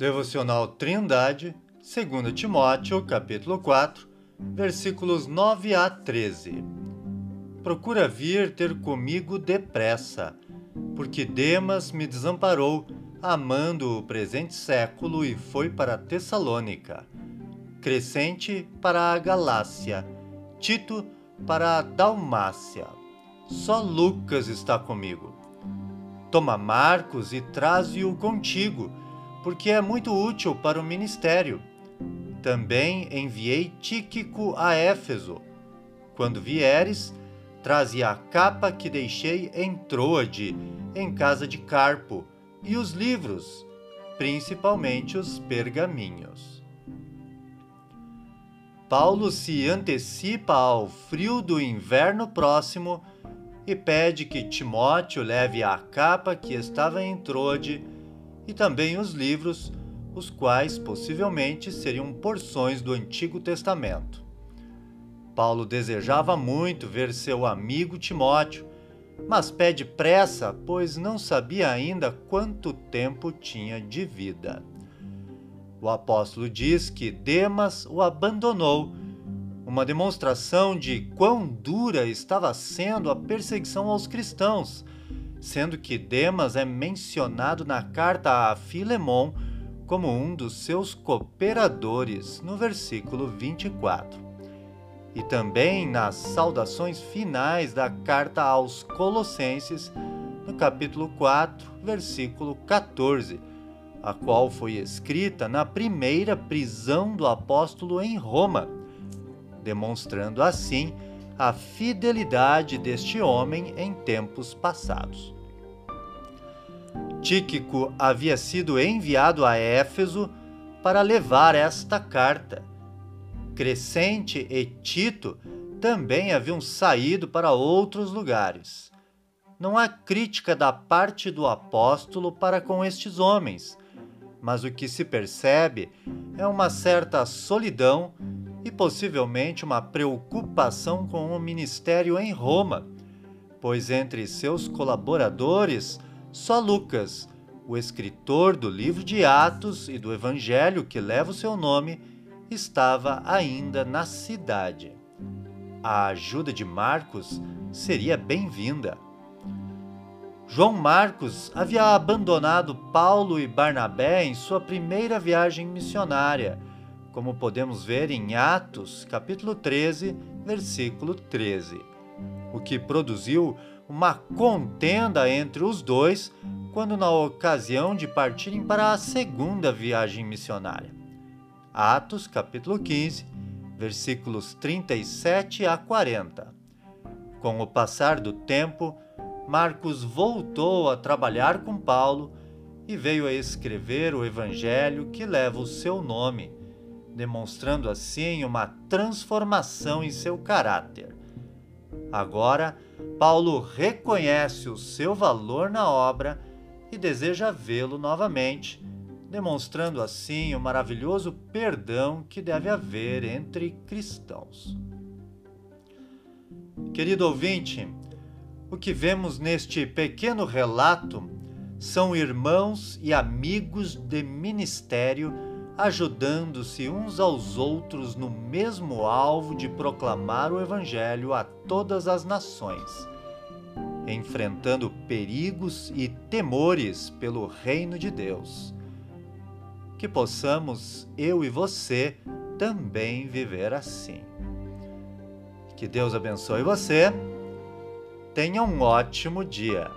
Devocional Trindade, 2 Timóteo, capítulo 4, versículos 9 a 13. Procura vir ter comigo depressa, porque Demas me desamparou, amando o presente século e foi para Tessalônica. Crescente para a Galácia, Tito para a Dalmácia. Só Lucas está comigo. Toma Marcos e traze-o contigo porque é muito útil para o ministério. Também enviei Tíquico a Éfeso. Quando vieres, traze a capa que deixei em Troade, em casa de Carpo, e os livros, principalmente os pergaminhos. Paulo se antecipa ao frio do inverno próximo e pede que Timóteo leve a capa que estava em Troade e também os livros, os quais possivelmente seriam porções do Antigo Testamento. Paulo desejava muito ver seu amigo Timóteo, mas pede pressa, pois não sabia ainda quanto tempo tinha de vida. O apóstolo diz que Demas o abandonou, uma demonstração de quão dura estava sendo a perseguição aos cristãos sendo que Demas é mencionado na carta a Filemon como um dos seus cooperadores, no versículo 24. E também nas saudações finais da carta aos Colossenses, no capítulo 4, versículo 14, a qual foi escrita na primeira prisão do apóstolo em Roma, demonstrando assim a fidelidade deste homem em tempos passados. Tíquico havia sido enviado a Éfeso para levar esta carta. Crescente e Tito também haviam saído para outros lugares. Não há crítica da parte do apóstolo para com estes homens, mas o que se percebe é uma certa solidão e possivelmente uma preocupação com o ministério em Roma, pois entre seus colaboradores só Lucas, o escritor do livro de Atos e do evangelho que leva o seu nome, estava ainda na cidade. A ajuda de Marcos seria bem-vinda. João Marcos havia abandonado Paulo e Barnabé em sua primeira viagem missionária como podemos ver em Atos, capítulo 13, versículo 13, o que produziu uma contenda entre os dois quando na ocasião de partirem para a segunda viagem missionária. Atos, capítulo 15, versículos 37 a 40. Com o passar do tempo, Marcos voltou a trabalhar com Paulo e veio a escrever o evangelho que leva o seu nome demonstrando assim uma transformação em seu caráter. Agora, Paulo reconhece o seu valor na obra e deseja vê-lo novamente, demonstrando assim o maravilhoso perdão que deve haver entre cristãos. Querido ouvinte, o que vemos neste pequeno relato são irmãos e amigos de ministério ajudando-se uns aos outros no mesmo alvo de proclamar o Evangelho a todas as nações, enfrentando perigos e temores pelo reino de Deus. Que possamos, eu e você, também viver assim. Que Deus abençoe você. Tenha um ótimo dia.